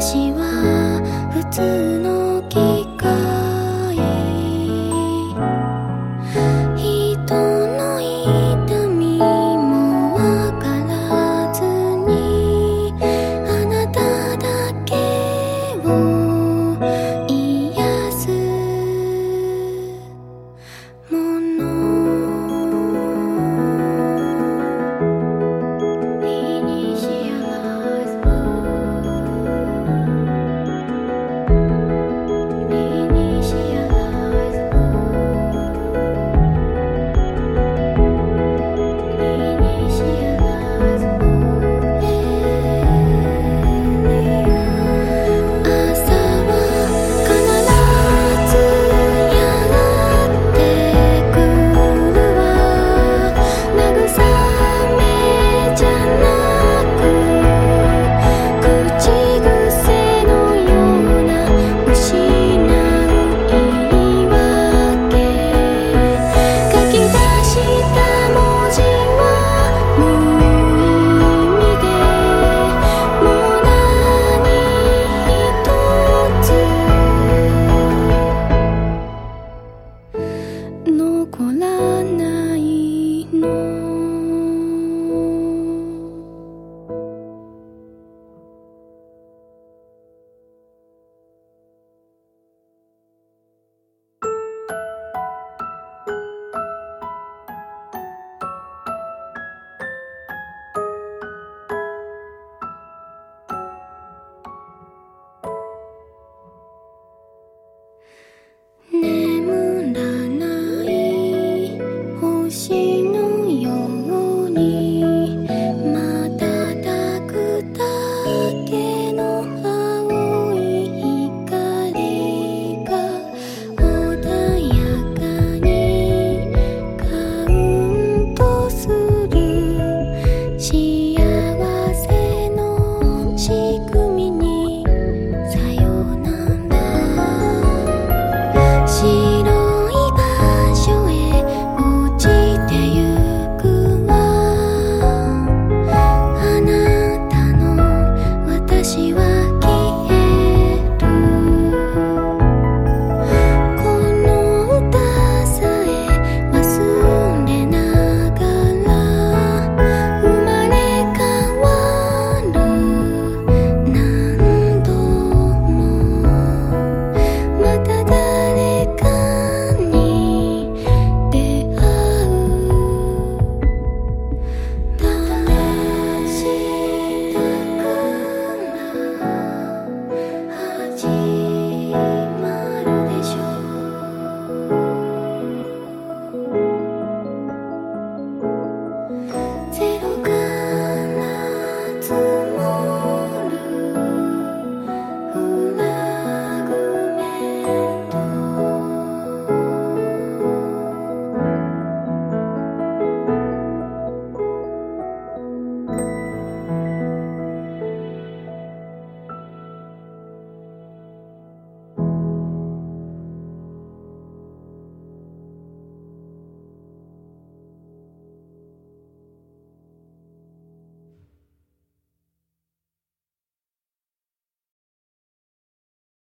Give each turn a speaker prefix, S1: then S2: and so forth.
S1: 私は普通の